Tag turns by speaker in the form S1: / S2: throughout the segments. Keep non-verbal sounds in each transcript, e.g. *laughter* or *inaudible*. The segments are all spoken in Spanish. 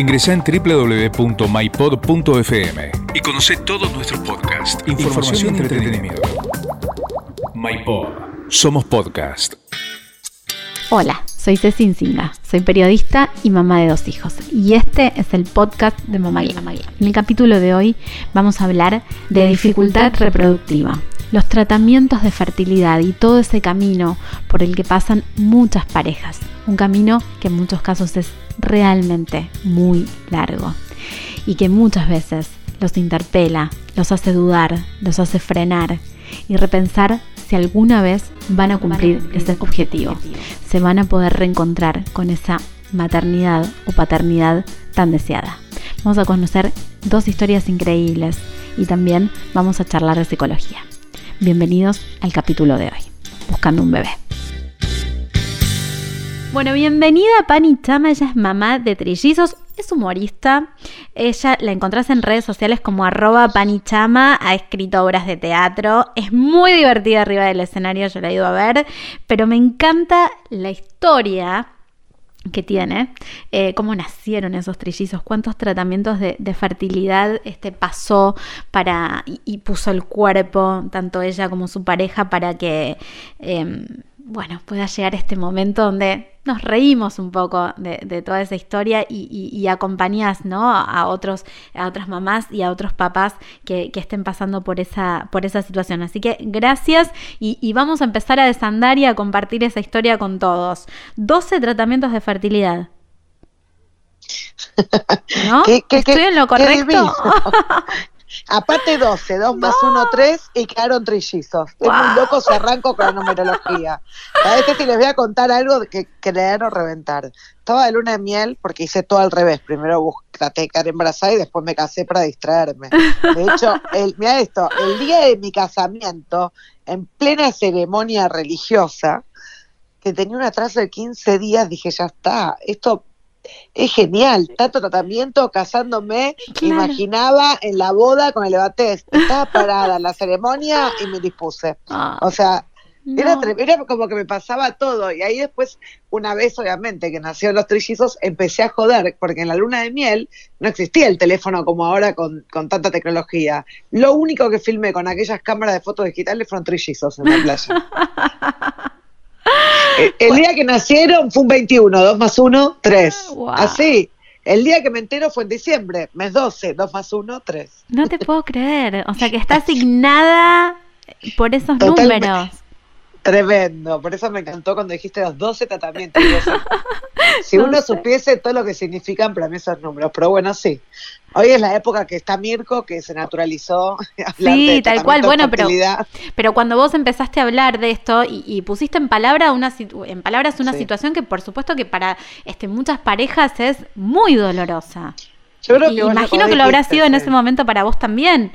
S1: Ingresa en www.mypod.fm y conoce todos nuestros podcasts, información, y entretenimiento. MyPod. Somos podcast.
S2: Hola, soy Ceci Singa, soy periodista y mamá de dos hijos. Y este es el podcast de Mamá Guía. En el capítulo de hoy vamos a hablar de dificultad reproductiva, los tratamientos de fertilidad y todo ese camino por el que pasan muchas parejas. Un camino que en muchos casos es realmente muy largo y que muchas veces los interpela, los hace dudar, los hace frenar y repensar si alguna vez van a cumplir ese objetivo, se van a poder reencontrar con esa maternidad o paternidad tan deseada. Vamos a conocer dos historias increíbles y también vamos a charlar de psicología. Bienvenidos al capítulo de hoy, Buscando un bebé. Bueno, bienvenida Pani Chama, ella es mamá de trillizos, es humorista. Ella la encontrás en redes sociales como arroba panichama, ha escrito obras de teatro, es muy divertida arriba del escenario, yo la he ido a ver, pero me encanta la historia que tiene, eh, cómo nacieron esos trillizos, cuántos tratamientos de, fertilidad este, pasó para y, puso el cuerpo, tanto ella como su pareja, para que em, bueno, pueda llegar este momento donde nos reímos un poco de, toda esa historia y, y, acompañás ¿no? a, otros, a otras mamás y a otros papás que, estén pasando por esa, por esa situación. Así que gracias y, vamos a empezar a desandar y a compartir esa historia con todos. 12 tratamientos de fertilidad. *laughs* ¿No? ¿Estoy en lo correcto? *laughs*
S3: Aparte 12, 2 más 1, 3 y quedaron trillizos. Es muy loco se arranco con la numerología. A veces si les voy a contar algo que creer o reventar. Estaba de luna de miel porque hice todo al revés. Primero traté de quedar embarazada y después me casé para distraerme. De hecho, el, mira esto, el día de mi casamiento, en plena ceremonia religiosa, que tenía un atraso de 15 días, dije, ya está, esto es genial, tanto tratamiento, casándome, imaginaba en la boda con el evatés, estaba *laughs* parada en la ceremonia y me dispuse. Ah, o sea, era, como que me pasaba todo y ahí después, una vez obviamente que nacieron los trillizos, empecé a joder, porque en la luna de miel no existía el teléfono como ahora con, con tanta tecnología. Lo único que filmé con aquellas cámaras de fotos digitales fueron trillizos en la playa. *laughs* Eh, el, día que nacieron fue un 21, 2 más 1, 3. Así. El día que me entero fue en diciembre, mes 12, 2 más 1, 3.
S2: No te puedo creer. O sea que está *laughs* asignada por esos números.
S3: Tremendo, por eso me encantó cuando dijiste los 12 tratamientos. *laughs* si uno supiese todo lo que significan para mí esos números, pero bueno, sí. Hoy es la época que está Mirko, que se naturalizó. *laughs*
S2: Sí, tal cual. Bueno, pero, pero cuando vos empezaste a hablar de esto y, pusiste en, palabra una, en palabras una situación que por supuesto que para este, muchas parejas es muy dolorosa. Yo creo que imagino que lo habrá sido en ese momento para vos también.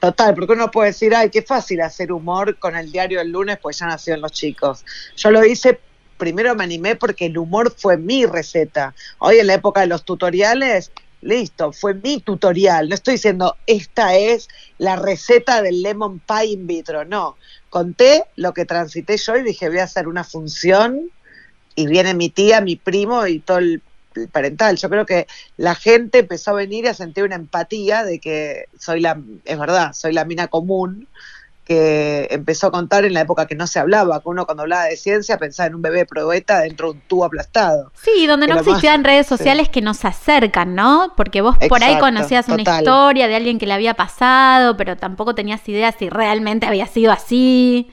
S3: Total, porque uno puede decir, ay, qué fácil hacer humor con el diario el lunes, pues ya nacieron los chicos. Yo lo hice, primero me animé porque el humor fue mi receta. Hoy en la época de los tutoriales, listo, fue mi tutorial. No estoy diciendo, esta es la receta del lemon pie in vitro, no. Conté lo que transité yo y dije, voy a hacer una función y viene mi tía, mi primo y todo el parental. Yo creo que la gente empezó a venir y a sentir una empatía de que soy la, es verdad, soy la mina común que empezó a contar en la época que no se hablaba, que uno cuando hablaba de ciencia pensaba en un bebé probeta dentro de un tubo aplastado.
S2: Sí, donde no existían redes sociales que nos acercan, ¿no? Porque vos por ahí conocías una historia de alguien que le había pasado, pero tampoco tenías idea si realmente había sido así.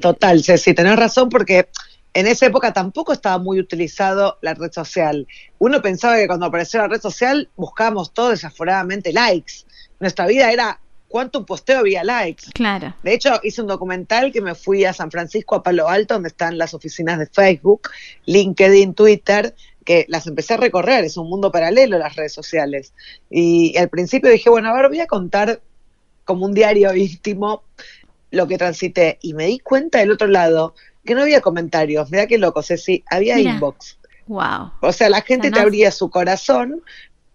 S3: Total, sí, tenés razón porque en esa época tampoco estaba muy utilizado la red social. Uno pensaba que cuando apareció la red social buscábamos todos desaforadamente likes. Nuestra vida era cuánto posteo había likes.
S2: Claro.
S3: De hecho, hice un documental que me fui a San Francisco, a Palo Alto, donde están las oficinas de Facebook, LinkedIn, Twitter, que las empecé a recorrer. Es un mundo paralelo las redes sociales. Y al principio dije, bueno, a ver, voy a contar como un diario íntimo lo que transité. Y me di cuenta del otro lado que no había comentarios. Mira qué loco, Ceci, había inbox.
S2: Wow.
S3: O sea, la gente te abría su corazón,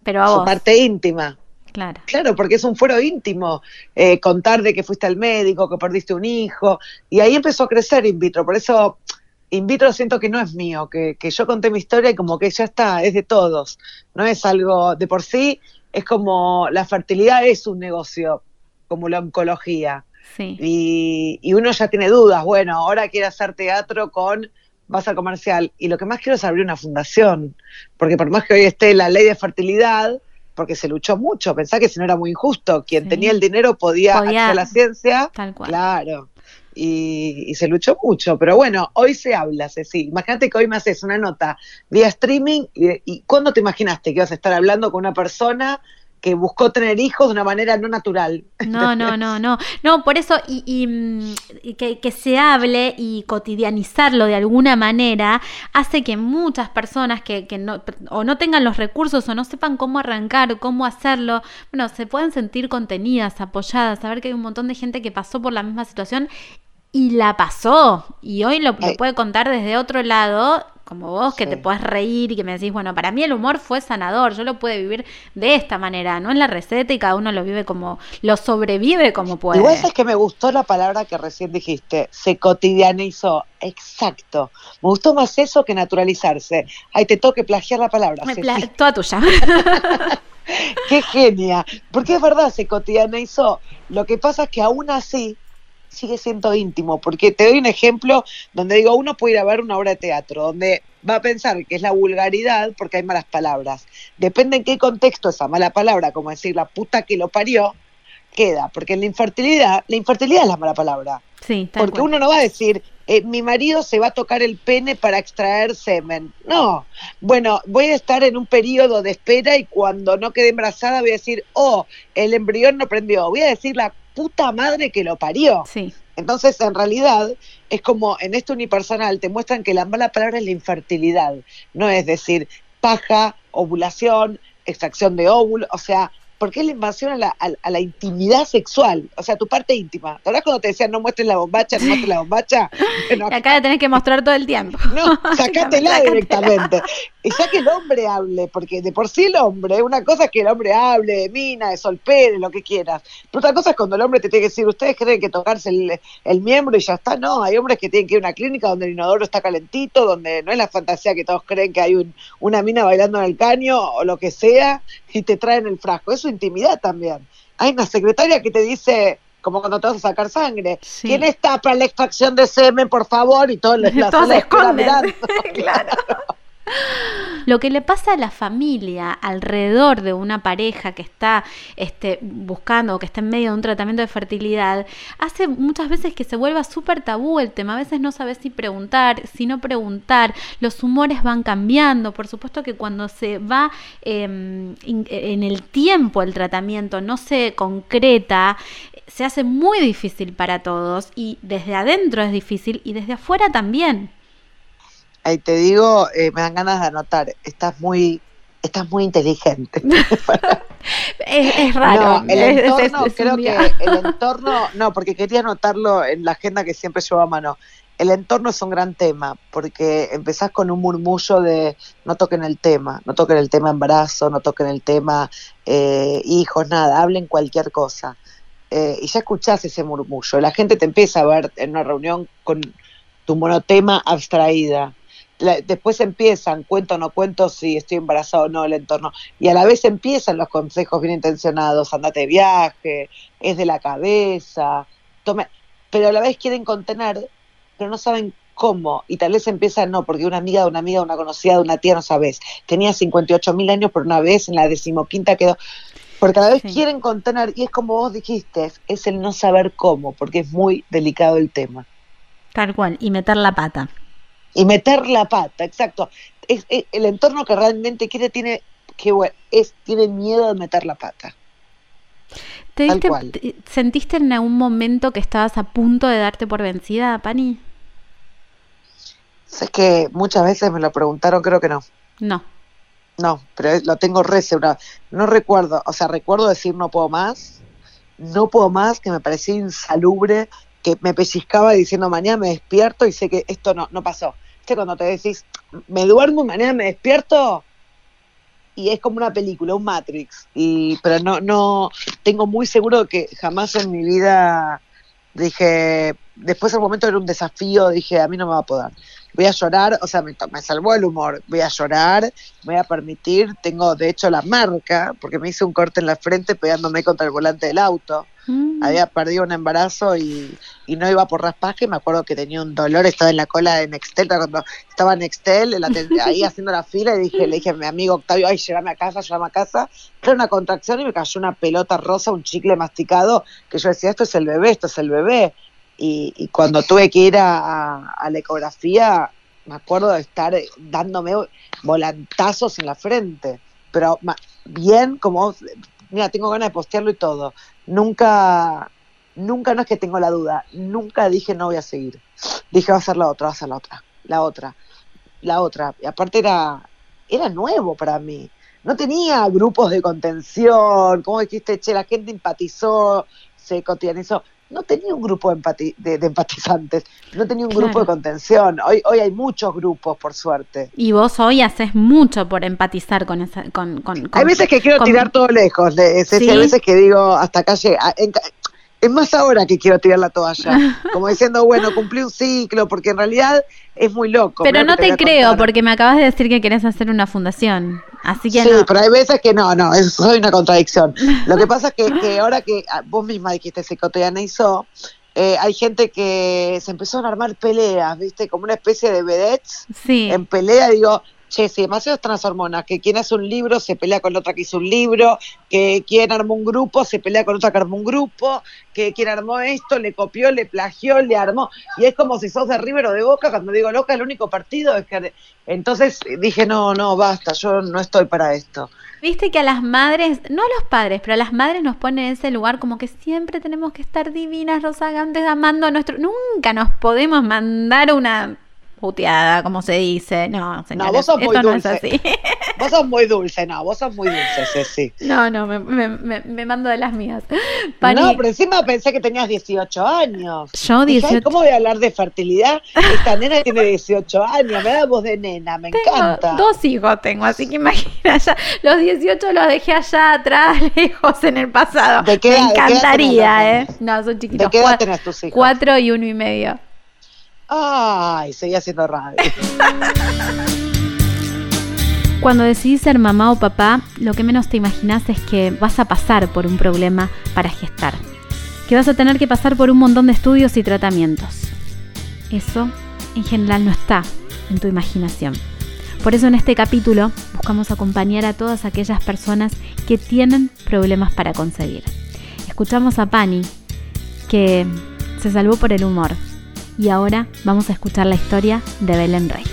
S2: pero
S3: su parte íntima.
S2: Claro.
S3: Claro, porque es un fuero íntimo. Eh, contar de que fuiste al médico, que perdiste un hijo. Y ahí empezó a crecer in vitro. Por eso in vitro siento que no es mío, que, que yo conté mi historia y como que ya está, es de todos, no es algo de por sí, es como la fertilidad es un negocio, como la oncología.
S2: Sí.
S3: Y, y uno ya tiene dudas, bueno, ahora quiere hacer teatro con vas al comercial y lo que más quiero es abrir una fundación, porque por más que hoy esté la ley de fertilidad, porque se luchó mucho, pensá que si no era muy injusto, quien
S2: Sí.
S3: tenía el dinero podía,
S2: Podía-
S3: acceder a la ciencia,
S2: Tal cual.
S3: claro, y, y se luchó mucho, pero bueno, hoy se habla, Ceci, imagínate que hoy me haces una nota vía streaming y, y ¿cuándo te imaginaste que ibas a estar hablando con una persona que buscó tener hijos de una manera no natural?
S2: No, *laughs* no, no, no. No, por eso, y, y, mm, y que, que se hable y cotidianizarlo de alguna manera hace que muchas personas que, que no, o no tengan los recursos o no sepan cómo arrancar, cómo hacerlo, bueno, se puedan sentir contenidas, apoyadas, saber que hay un montón de gente que pasó por la misma situación y la pasó. Y hoy lo, lo
S3: Ay.
S2: puede contar desde otro lado, como vos, que
S3: Sí.
S2: te puedes reír y que me decís, bueno, para mí el humor fue sanador, yo lo pude vivir de esta manera, no es la receta y cada uno lo vive como, lo sobrevive como puede.
S3: Igual es que me gustó la palabra que recién dijiste, se cotidianizó. Exacto. Me gustó más eso que naturalizarse. Ahí te toque plagiar la palabra.
S2: Me pla- Toda tuya. *laughs*
S3: Qué genia. Porque es verdad, se cotidianizó. Lo que pasa es que aún así sigue siendo íntimo. Porque te doy un ejemplo donde digo, uno puede ir a ver una obra de teatro, donde va a pensar que es la vulgaridad porque hay malas palabras. Depende en qué contexto esa mala palabra, como decir la puta que lo parió, queda. Porque en la infertilidad, la infertilidad es la mala palabra.
S2: Sí,
S3: Porque uno no va a decir, eh, mi marido se va a tocar el pene para extraer semen. No. Bueno, voy a estar en un periodo de espera y cuando no quede embarazada voy a decir, oh, el embrión no prendió. Voy a decir la puta madre que lo parió.
S2: Sí,
S3: Entonces, en realidad, es como en este unipersonal te muestran que la mala palabra es la infertilidad. No es decir, paja, ovulación, extracción de óvulo, o sea, porque es la invasión a la, a, a la intimidad sexual, o sea, tu parte íntima. ¿Te acuerdas cuando te decían no muestres la bombacha, no muestres la bombacha? *laughs* Bueno,
S2: y acá la tenés que mostrar todo el tiempo.
S3: no, *laughs* sacátela directamente. Y ya que el hombre hable, porque de por sí el hombre, una cosa es que el hombre hable de mina, de solpere, lo que quieras. Pero otra cosa es cuando el hombre te tiene que decir, ustedes creen que tocarse el, el miembro y ya está. No, hay hombres que tienen que ir a una clínica donde el inodoro está calentito, donde no es la fantasía que todos creen que hay un- una mina bailando en el caño o lo que sea y te traen el frasco. Es su intimidad también. Hay una secretaria que te dice, como cuando te vas a sacar sangre,
S2: Sí.
S3: ¿quién está para la extracción de semen, por favor? Y todos *laughs* la
S2: Todos se esconden. *laughs* claro. *laughs* Lo que le pasa a la familia alrededor de una pareja que está este, buscando o que está en medio de un tratamiento de fertilidad hace muchas veces que se vuelva súper tabú el tema. A veces no sabes si preguntar, si no preguntar. Los humores van cambiando. Por supuesto que cuando se va in- en el tiempo el tratamiento no se concreta, se hace muy difícil para todos y desde adentro es difícil y desde afuera también.
S3: Ahí te digo, eh, me dan ganas de anotar, estás muy, estás muy inteligente. *laughs*
S2: Es, es raro.
S3: No, el
S2: es-
S3: entorno,
S2: es
S3: creo que el entorno, no, porque quería anotarlo en la agenda que siempre llevo a mano. El entorno es un gran tema, porque empezás con un murmullo de no toquen el tema, no toquen el tema embarazo, no toquen el tema eh, hijos, nada, hablen cualquier cosa. Eh, y ya escuchás ese murmullo. La gente te empieza a ver en una reunión con tu monotema abstraída. La- después empiezan, cuento o no cuento si estoy embarazado o no, el entorno. Y a la vez empiezan los consejos bien intencionados, andate de viaje, es de la cabeza, tome, pero a la vez quieren contener, pero no saben cómo. Y tal vez empiezan, no, porque una amiga de una amiga, una conocida de una tía, no sabes. Tenía 58 mil años, pero una vez en la decimoquinta quedó. Porque a la vez
S2: Sí.
S3: quieren contener, y es como vos dijiste, es el no saber cómo, porque es muy delicado el tema.
S2: Tal cual, y meter la pata.
S3: Y meter la pata, exacto. Es, es- el entorno que realmente quiere tiene que es tiene miedo de meter la pata.
S2: ¿Te diste-
S3: cual.
S2: ¿Sentiste en algún momento que estabas a punto de darte por vencida, Pani?
S3: Sé que muchas veces me lo preguntaron, creo que no.
S2: No.
S3: No, pero es- lo tengo re seguro. No recuerdo, o sea, recuerdo decir no puedo más, no puedo más, que me parecía insalubre, me pellizcaba diciendo mañana me despierto y sé que esto no, no pasó. ¿Viste cuando te decís, me duermo y mañana me despierto? Y es como una película, un Matrix. Y, pero no, no, tengo muy seguro que jamás en mi vida dije, después el momento era un desafío, dije, a mí no me va a poder. Voy a llorar, o sea, me, me salvó el humor, voy a llorar, me voy a permitir, tengo de hecho la marca, porque me hice un corte en la frente pegándome contra el volante del auto. Mm. Había perdido un embarazo y, no iba por raspaje. Me acuerdo que tenía un dolor, estaba en la cola de Nextel. Cuando estaba en Nextel, *laughs* ahí haciendo la fila, y dije, le dije a mi amigo Octavio, ay, llévame a casa, llévame a casa. Era una contracción y me cayó una pelota rosa, un chicle masticado, que yo decía, esto es el bebé, esto es el bebé. Y, cuando tuve que ir a, la ecografía, me acuerdo de estar dándome volantazos en la frente. Pero bien, como mira, tengo ganas de postearlo y todo. Nunca, nunca no es que tengo la duda, nunca dije no voy a seguir. Dije va a ser la otra, va a ser la otra, la otra, la otra. Y aparte era, era nuevo para mí. No tenía grupos de contención, como dijiste, che, la gente empatizó, se cotidianizó no tenía un grupo de, empatizantes, no tenía un grupo de contención. Hoy, hoy hay muchos grupos, por suerte.
S2: Y vos hoy haces mucho por empatizar con esa... Con, con,
S3: hay veces que quiero tirar todo lejos, de, hay veces que digo, hasta acá es más ahora que quiero tirar la toalla, *laughs* como diciendo, bueno, cumplí un ciclo, porque en realidad es muy loco.
S2: Pero no te, creo, porque me acabas de decir que querés hacer una fundación. Así que
S3: sí, pero hay veces que no, no, eso soy una contradicción. Lo que *laughs* pasa es que, ahora que ah, vos misma dijiste hizo, eh, hay gente que se empezó a armar peleas, ¿viste? Como una especie de vedettes
S2: sí.
S3: en pelea. Digo, che, si demasiadas transhormonas, que quien hace un libro se pelea con otra que hizo un libro, que quien armó un grupo se pelea con otra que armó un grupo, que quien armó esto le copió, le plagió, le armó. Y es como si sos de River o de Boca, cuando digo loca, el único partido es que... Entonces dije, no, no, basta, yo no estoy para esto.
S2: Viste que a las madres, no a los padres, pero a las madres nos ponen en ese lugar como que siempre tenemos que estar divinas, rozagantes, amando a nuestro... Nunca nos podemos mandar una puteada, como se dice. No, señores, no, vos sos muy dulce. así. *laughs*
S3: Vos sos muy dulce, no, vos sos muy dulce, Ceci.
S2: No, no, me, me, me, mando de las mías.
S3: No, pero encima pensé que tenías 18 años.
S2: Yo 18.
S3: ¿Cómo voy a hablar de fertilidad? Esta nena tiene 18 años, me da voz de nena, me encanta.
S2: Dos hijos tengo, así que imagina, ya, los 18 los dejé allá atrás, *laughs* lejos en el pasado. me encantaría, ¿eh? No, son chiquitos.
S3: ¿De qué edad tenés tus hijos?
S2: Cuatro y uno y medio.
S3: Ay, seguía haciendo radio. *laughs*
S2: Cuando decidís ser mamá o papá, lo que menos te imaginas es que vas a pasar por un problema para gestar. Que vas a tener que pasar por un montón de estudios y tratamientos. Eso, en general, no está en tu imaginación. Por eso en este capítulo buscamos acompañar a todas aquellas personas que tienen problemas para concebir. Escuchamos a Pani, que se salvó por el humor, y ahora vamos a escuchar la historia de Belén Rey.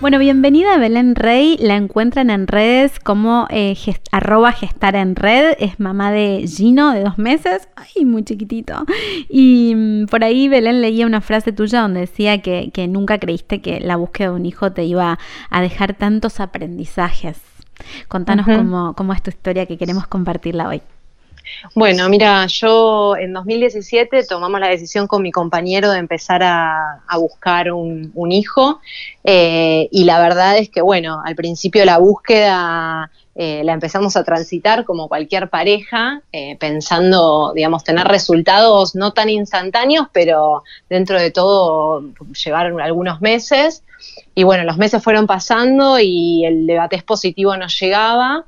S2: Bueno, bienvenida a Belén Rey, la encuentran en redes como eh, arroba gestar en red, es mamá de Gino de dos meses, ay, muy chiquitito. Y mm, por ahí Belén leía una frase tuya donde decía que, nunca creíste que la búsqueda de un hijo te iba a dejar tantos aprendizajes. Contanos cómo, cómo es tu historia que queremos compartirla hoy.
S4: Bueno, mira, yo en 2017 tomamos la decisión con mi compañero de empezar a, buscar un, hijo eh, y la verdad es que, bueno, al principio la búsqueda eh, la empezamos a transitar como cualquier pareja, eh, pensando, digamos, tener resultados no tan instantáneos, pero dentro de todo llevaron algunos meses. Y bueno, los meses fueron pasando y el debate positivo nos llegaba.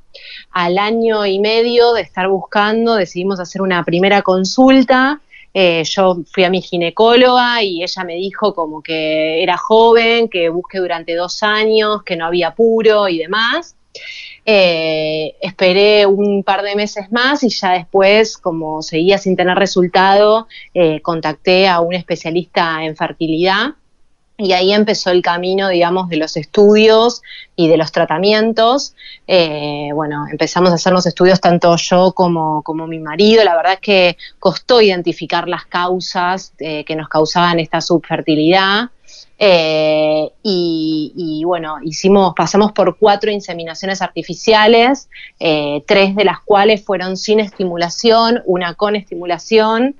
S4: Al año y medio de estar buscando, decidimos hacer una primera consulta. Eh, yo fui a mi ginecóloga y ella me dijo como que era joven, que busque durante dos años, que no había apuro y demás. Eh, esperé un par de meses más y ya después, como seguía sin tener resultado, eh, contacté a un especialista en fertilidad y ahí empezó el camino, digamos, de los estudios y de los tratamientos. Eh, bueno, empezamos a hacer los estudios tanto yo como, como mi marido. La verdad es que costó identificar las causas que nos causaban esta subfertilidad. Eh, y, bueno, hicimos, pasamos por cuatro inseminaciones artificiales, eh, tres de las cuales fueron sin estimulación, una con estimulación,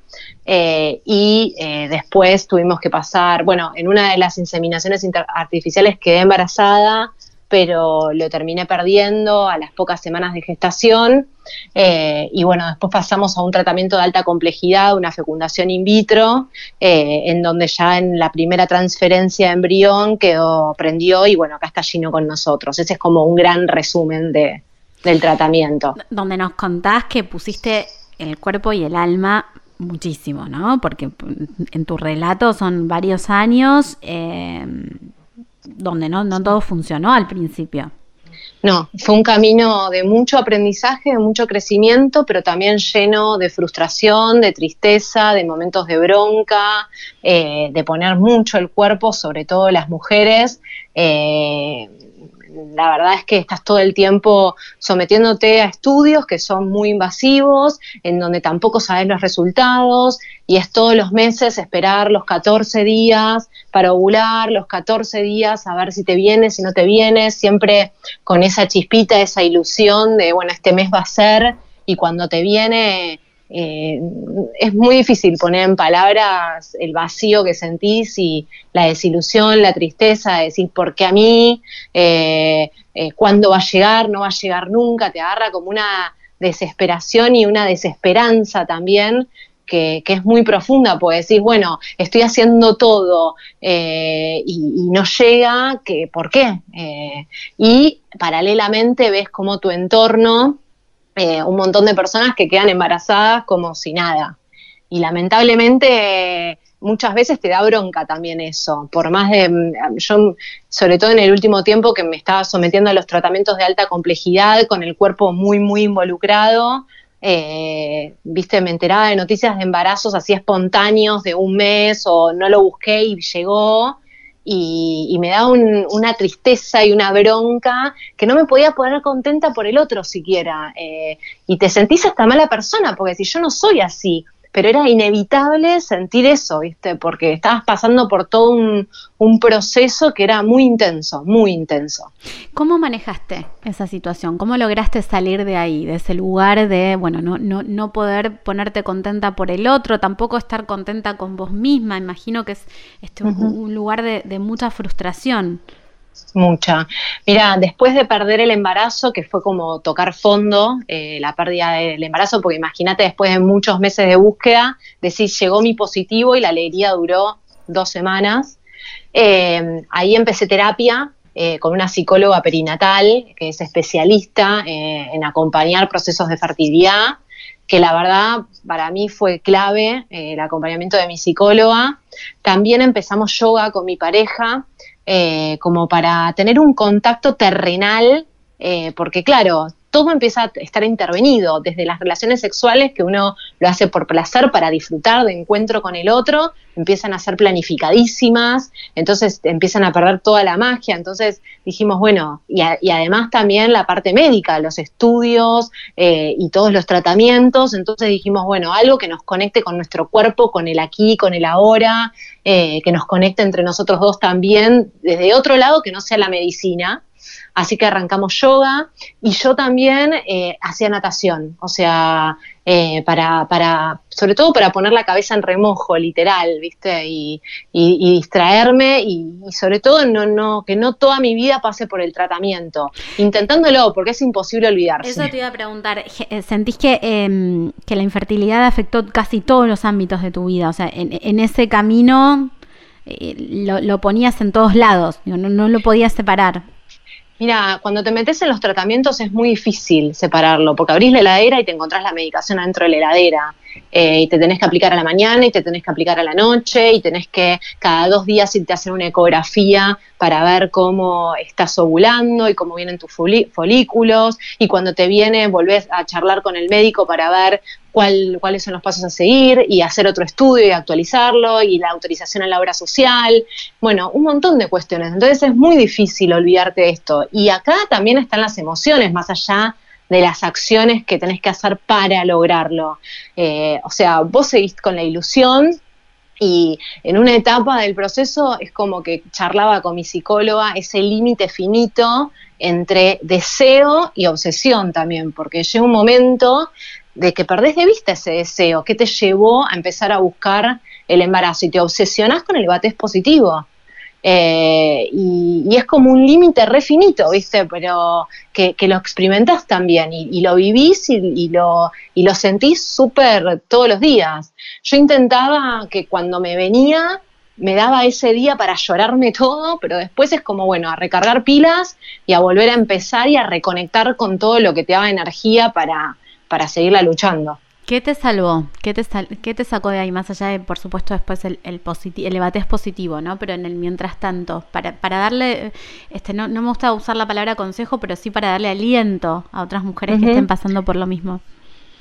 S4: eh, y después tuvimos que pasar, bueno, en una de las inseminaciones artificiales quedé embarazada, pero lo terminé perdiendo a las pocas semanas de gestación. Eh, y bueno, después pasamos a un tratamiento de alta complejidad, una fecundación in vitro, eh, en donde ya en la primera transferencia de embrión quedó, prendió y bueno, acá está Gino con nosotros. Ese es como un gran resumen de, del tratamiento.
S2: Donde nos contás que pusiste el cuerpo y el alma muchísimo, ¿no? Porque en tu relato son varios años. Eh, donde no, no todo funcionó al principio.
S4: No, fue un camino de mucho aprendizaje, de mucho crecimiento, pero también lleno de frustración, de tristeza, de momentos de bronca, eh, de poner mucho el cuerpo, sobre todo las mujeres. Eh, la verdad es que estás todo el tiempo sometiéndote a estudios que son muy invasivos, en donde tampoco sabes los resultados, y es todos los meses esperar los 14 días para ovular, los 14 días a ver si te viene, si no te viene, siempre con esa chispita, esa ilusión de, bueno, este mes va a ser, y cuando te viene eh, es muy difícil poner en palabras el vacío que sentís y la desilusión, la tristeza de decir, ¿por qué a mí? Eh, eh, ¿Cuándo va a llegar? ¿No va a llegar nunca? Te agarra como una desesperación y una desesperanza también que, es muy profunda, porque decís, bueno, estoy haciendo todo y, y, no llega, que, ¿por qué? y paralelamente ves como tu entorno eh, un montón de personas que quedan embarazadas como si nada. Y lamentablemente muchas veces te da bronca también eso, por más de, mm, yo sobre todo en el último tiempo que me estaba sometiendo a los tratamientos de alta complejidad, con el cuerpo muy, muy involucrado, eh, viste, me enteraba de noticias de embarazos así espontáneos de un mes o no lo busqué y llegó, y, me da una tristeza y una bronca que no me podía poner contenta por el otro siquiera. Eh, y te sentís hasta mala persona, porque si yo no soy así, pero era inevitable sentir eso, ¿viste? Porque estabas pasando por todo un, proceso que era muy intenso, muy intenso.
S2: ¿Cómo manejaste esa situación? ¿Cómo lograste salir de ahí, de ese lugar de, bueno, no, no, no poder ponerte contenta por el otro, tampoco estar contenta con vos misma? Imagino que es este, un, lugar de, de mucha frustración.
S4: Mucha. Mira, después de perder el embarazo, que fue como tocar fondo, eh, la pérdida del embarazo, porque imagínate después de muchos meses de búsqueda, decir, llegó mi positivo y la alegría duró dos semanas. Eh, ahí empecé terapia eh, con una psicóloga perinatal, que es especialista en acompañar procesos de fertilidad, que la verdad para mí fue clave el acompañamiento de mi psicóloga. También empezamos yoga con mi pareja eh, como para tener un contacto terrenal, eh, porque claro, todo empieza a estar intervenido, desde las relaciones sexuales, que uno lo hace por placer, para disfrutar de encuentro con el otro, empiezan a ser planificadísimas, entonces empiezan a perder toda la magia, entonces dijimos, bueno, y, además también la parte médica, los estudios eh, y todos los tratamientos, entonces dijimos, bueno, algo que nos conecte con nuestro cuerpo, con el aquí, con el ahora, eh, que nos conecte entre nosotros dos también, desde otro lado que no sea la medicina, Así que arrancamos yoga y yo también eh, hacía natación, o sea, eh, para, para, sobre todo para poner la cabeza en remojo, literal, ¿viste? Y, distraerme y, sobre todo no, no, que no toda mi vida pase por el tratamiento, intentándolo, porque es imposible olvidarse.
S2: Eso te iba a preguntar, eh, ¿sentís que, em, que la infertilidad afectó casi todos los ámbitos de tu vida? O sea, en, ese camino... lo, ponías en todos lados, no lo podías separar.
S4: Mira, cuando te metes en los tratamientos es muy difícil separarlo, porque abrís la heladera y te encontrás la medicación adentro de la heladera. Eh, y te tenés que aplicar a la mañana y te tenés que aplicar a la noche y tenés que cada dos días irte a hacer una ecografía para ver cómo estás ovulando y cómo vienen tus folículos y cuando te viene volvés a charlar con el médico para ver cuáles son los pasos a seguir y hacer otro estudio y actualizarlo y la autorización a la obra social, bueno, un montón de cuestiones. Entonces es muy difícil olvidarte de esto. Y acá también están las emociones, más allá de las acciones que tenés que hacer para lograrlo. Eh, o sea, vos seguís con la ilusión y en una etapa del proceso es como que charlaba con mi psicóloga ese límite finito entre deseo y obsesión también, porque llega un momento de que perdés de vista ese deseo, que te llevó a empezar a buscar el embarazo y te obsesionás con el batés positivo. Eh, y, es como un límite refinito, ¿viste? Pero que, lo experimentás también y, lo vivís y, lo, y lo sentís súper todos los días. Yo intentaba que cuando me venía me daba ese día para llorarme todo, pero después es como, bueno, a recargar pilas y a volver a empezar y a reconectar con todo lo que te daba energía para, para seguirla luchando.
S2: ¿Qué te salvó? ¿Qué te, ¿Qué te sacó de ahí? Más allá de, por supuesto, después el, el, el debate es positivo, ¿no? Pero en el mientras tanto, para, para darle, este, no, no me gusta usar la palabra consejo, pero sí para darle aliento a otras mujeres que estén pasando por lo mismo.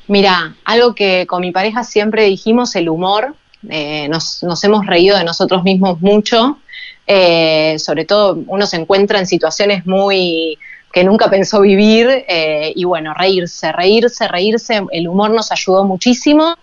S4: Mira, algo que con mi pareja siempre dijimos, el humor, eh, nos, nos, hemos reído de nosotros mismos mucho, eh, sobre todo uno se encuentra en situaciones muy que nunca pensó vivir eh, y bueno, reírse, reírse, reírse, el humor nos ayudó muchísimo.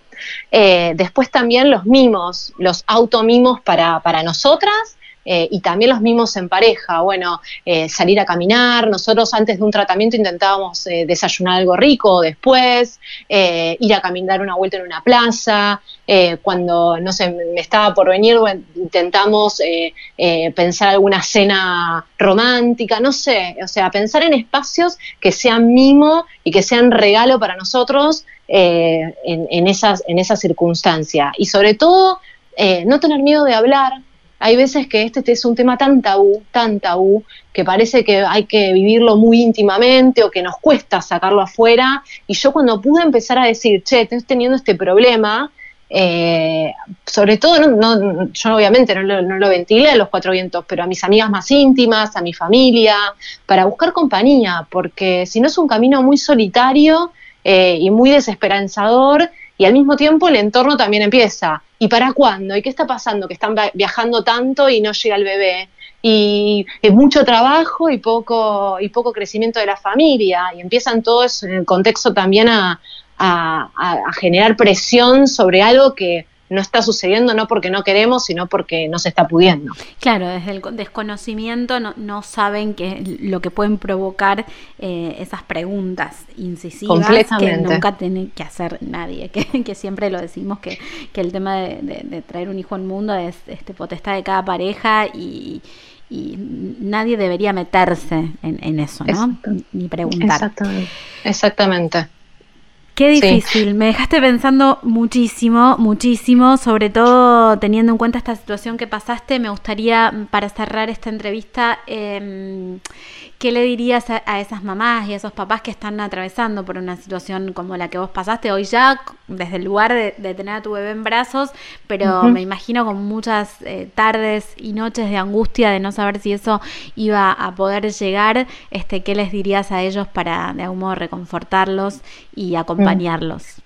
S4: después también los mimos, los automimos para, para nosotras eh, y también los mismos en pareja, bueno, eh, salir a caminar, nosotros antes de un tratamiento intentábamos eh, desayunar algo rico después, ir a caminar una vuelta en una plaza, cuando, no sé, me estaba por venir, intentamos pensar alguna cena romántica, no sé, o sea, pensar en espacios que sean mimo y que sean regalo para nosotros en, en, esas, en esa circunstancia. Y sobre todo, no tener miedo de hablar, hay veces que este, es un tema tan tabú, tan tabú, que parece que hay que vivirlo muy íntimamente o que nos cuesta sacarlo afuera. Y yo cuando pude empezar a decir, che, estoy teniendo este problema, eh, sobre todo, no, yo obviamente no lo, no lo, ventilé a los cuatro vientos, pero a mis amigas más íntimas, a mi familia, para buscar compañía, porque si no es un camino muy solitario eh, y muy desesperanzador y al mismo tiempo el entorno también empieza. ¿Y para cuándo? ¿Y qué está pasando? Que están viajando tanto y no llega el bebé. Y es mucho trabajo y poco, y poco crecimiento de la familia. Y empiezan todos en el contexto también a, a generar presión sobre algo que no está sucediendo no porque no queremos, sino porque no se está pudiendo.
S2: Claro, desde el desconocimiento no, saben que lo que pueden provocar eh, esas preguntas incisivas que nunca tiene que hacer nadie, que, *laughs* siempre lo decimos que, el tema de, traer un hijo al mundo es este, potestad de cada pareja y, nadie debería meterse en, eso, ¿no? Ni preguntar.
S4: Exactamente. Exactamente.
S2: Qué difícil, me dejaste pensando muchísimo, muchísimo, sobre todo teniendo en cuenta esta situación que pasaste, me gustaría para cerrar esta entrevista eh, ¿Qué le dirías a, esas mamás y a esos papás que están atravesando por una situación como la que vos pasaste hoy ya, desde el lugar de, tener a tu bebé en brazos, pero me imagino con muchas eh, tardes y noches de angustia de no saber si eso iba a poder llegar? Este, ¿Qué les dirías a ellos para de algún modo reconfortarlos y acompañarlos?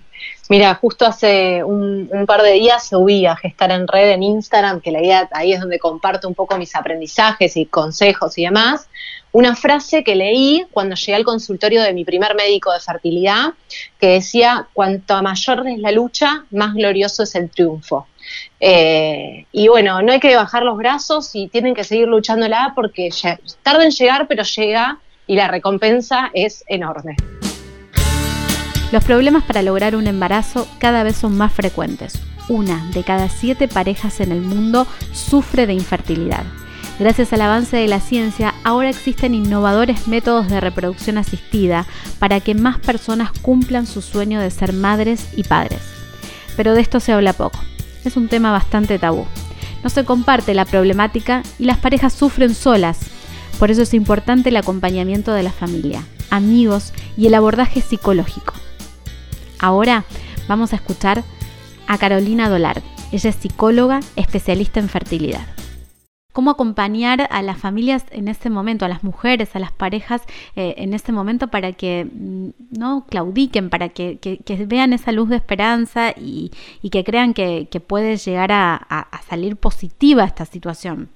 S4: Mira, justo hace un, par de días subí a Gestar en Red en Instagram, que la idea ahí es donde comparto un poco mis aprendizajes y consejos y demás, una frase que leí cuando llegué al consultorio de mi primer médico de fertilidad, que decía, cuanto mayor es la lucha, más glorioso es el triunfo. Eh, y bueno, no hay que bajar los brazos y tienen que seguir luchándola porque tarda en llegar, pero llega y la recompensa es enorme.
S2: Los problemas para lograr un embarazo cada vez son más frecuentes. Una de cada siete parejas en el mundo sufre de infertilidad. Gracias al avance de la ciencia, ahora existen innovadores métodos de reproducción asistida para que más personas cumplan su sueño de ser madres y padres. Pero de esto se habla poco. Es un tema bastante tabú. No se comparte la problemática y las parejas sufren solas. Por eso es importante el acompañamiento de la familia, amigos y el abordaje psicológico. Ahora vamos a escuchar a Carolina Dolar. Ella es psicóloga, especialista en fertilidad. ¿Cómo acompañar a las familias en este momento, a las mujeres, a las parejas eh, en este momento para que mm, no claudiquen, para que, vean esa luz de esperanza y, que crean que, puede llegar a, salir positiva esta situación?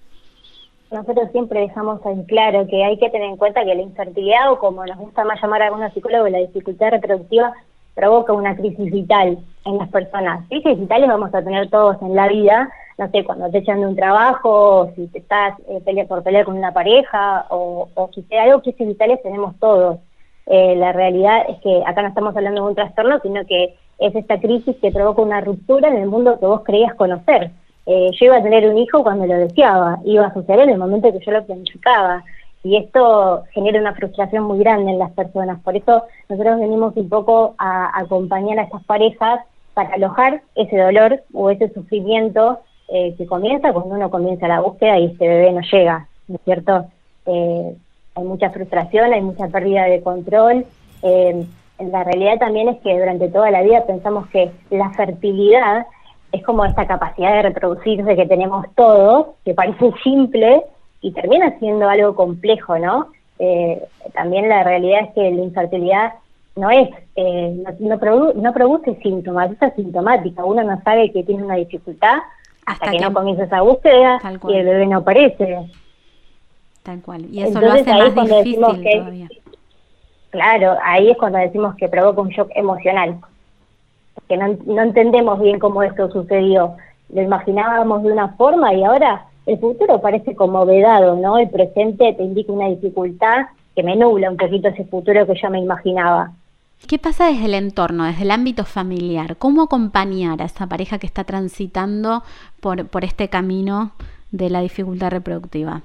S5: Nosotros siempre dejamos en claro que hay que tener en cuenta que la infertilidad, o como nos gusta más llamar a algunos psicólogos, la dificultad reproductiva, provoca una crisis vital en las personas. Crisis vitales vamos a tener todos en la vida, no sé, cuando te echan de un trabajo, si te estás eh, por pelear con una pareja, o, o si sea algo, crisis vitales tenemos todos. Eh, la realidad es que acá no estamos hablando de un trastorno, sino que es esta crisis que provoca una ruptura en el mundo que vos creías conocer. eh, yo iba a tener un hijo cuando lo deseaba, iba a suceder en el momento que yo lo planificaba. Y esto genera una frustración muy grande en las personas. Por eso nosotros venimos un poco a acompañar a estas parejas para alojar ese dolor o ese sufrimiento eh, que comienza cuando uno comienza la búsqueda y este bebé no llega, ¿no es cierto? Eh, hay mucha frustración, hay mucha pérdida de control. Eh, la realidad también es que durante toda la vida pensamos que la fertilidad es como esta capacidad de reproducirse que tenemos todos, que parece simple y termina siendo algo complejo, ¿no? Eh, también la realidad es que la infertilidad no es, eh, no, no, produce síntomas, es asintomática. Uno no sabe que tiene una dificultad hasta, que, no comienza esa búsqueda y el bebé no aparece.
S2: Tal cual. Y eso lo hace más difícil todavía.
S5: Claro, ahí es cuando decimos que provoca un shock emocional que no, no entendemos bien cómo esto sucedió. Lo imaginábamos de una forma y ahora el futuro parece como vedado, ¿no? El presente te indica una dificultad que me nubla un poquito ese futuro que yo me imaginaba.
S2: ¿Qué pasa desde el entorno, desde el ámbito familiar? ¿Cómo acompañar a esa pareja que está transitando por, por este camino de la dificultad reproductiva?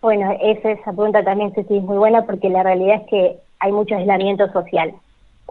S5: Bueno, esa, esa pregunta también es muy buena porque la realidad es que hay mucho aislamiento social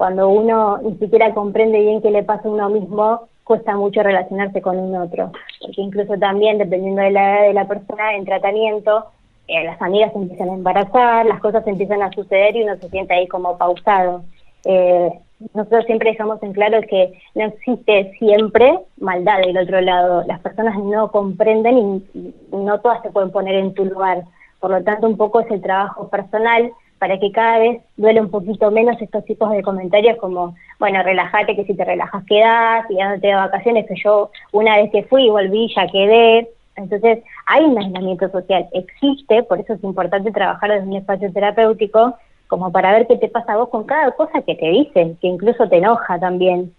S5: cuando uno ni siquiera comprende bien qué le pasa a uno mismo, cuesta mucho relacionarse con un otro. Porque incluso también, dependiendo de la edad de la persona en tratamiento, eh, las amigas se empiezan a embarazar, las cosas empiezan a suceder y uno se siente ahí como pausado. Eh, nosotros siempre dejamos en claro que no existe siempre maldad del otro lado. Las personas no comprenden y no todas se pueden poner en tu lugar. Por lo tanto, un poco es el trabajo personal para que cada vez duele un poquito menos estos tipos de comentarios como, bueno, relájate que si te relajas quedás, y ya no te de vacaciones, que yo una vez que fui y volví ya quedé. Entonces, hay un aislamiento social, existe, por eso es importante trabajar desde un espacio terapéutico, como para ver qué te pasa a vos con cada cosa que te dicen, que incluso te enoja también.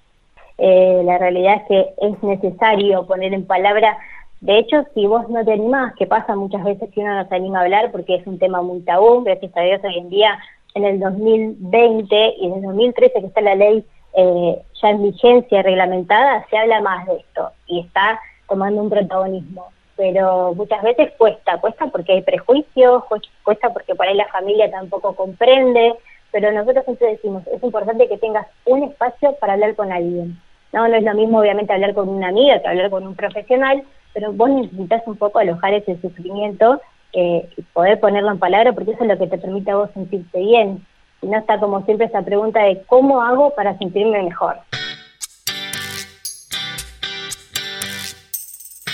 S5: Eh, la realidad es que es necesario poner en palabra de hecho, si vos no te animás, que pasa muchas veces que uno no se anima a hablar porque es un tema muy tabú, gracias a Dios hoy en día, en el 2020 y en el 2013 que está la ley eh, ya en vigencia reglamentada, se habla más de esto y está tomando un protagonismo. Pero muchas veces cuesta, cuesta porque hay prejuicios, cuesta porque por ahí la familia tampoco comprende, pero nosotros siempre decimos, es importante que tengas un espacio para hablar con alguien. No, no es lo mismo obviamente hablar con una amiga que hablar con un profesional, pero vos necesitas un poco alojar ese sufrimiento eh, y poder ponerlo en palabra porque eso es lo que te permite a vos sentirte bien. Y no está como siempre esa pregunta de cómo hago para sentirme mejor.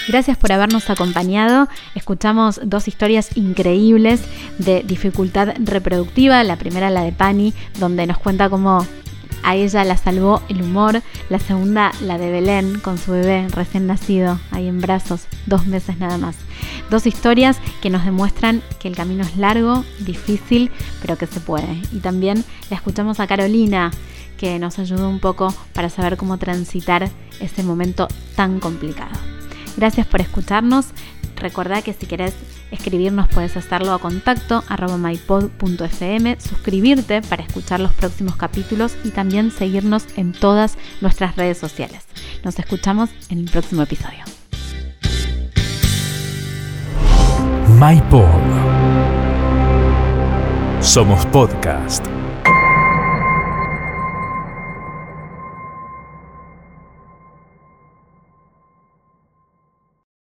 S2: Gracias por habernos acompañado. Escuchamos dos historias increíbles de dificultad reproductiva. La primera, la de Pani, donde nos cuenta cómo a ella la salvó el humor, la segunda la de Belén con su bebé recién nacido ahí en brazos, dos meses nada más. Dos historias que nos demuestran que el camino es largo, difícil, pero que se puede. Y también la escuchamos a Carolina, que nos ayudó un poco para saber cómo transitar ese momento tan complicado. Gracias por escucharnos. Recordá que si querés escribirnos puedes hacerlo a contacto mypod.fm, suscribirte para escuchar los próximos capítulos y también seguirnos en todas nuestras redes sociales. Nos escuchamos en el próximo episodio.
S1: MyPod. Somos podcast.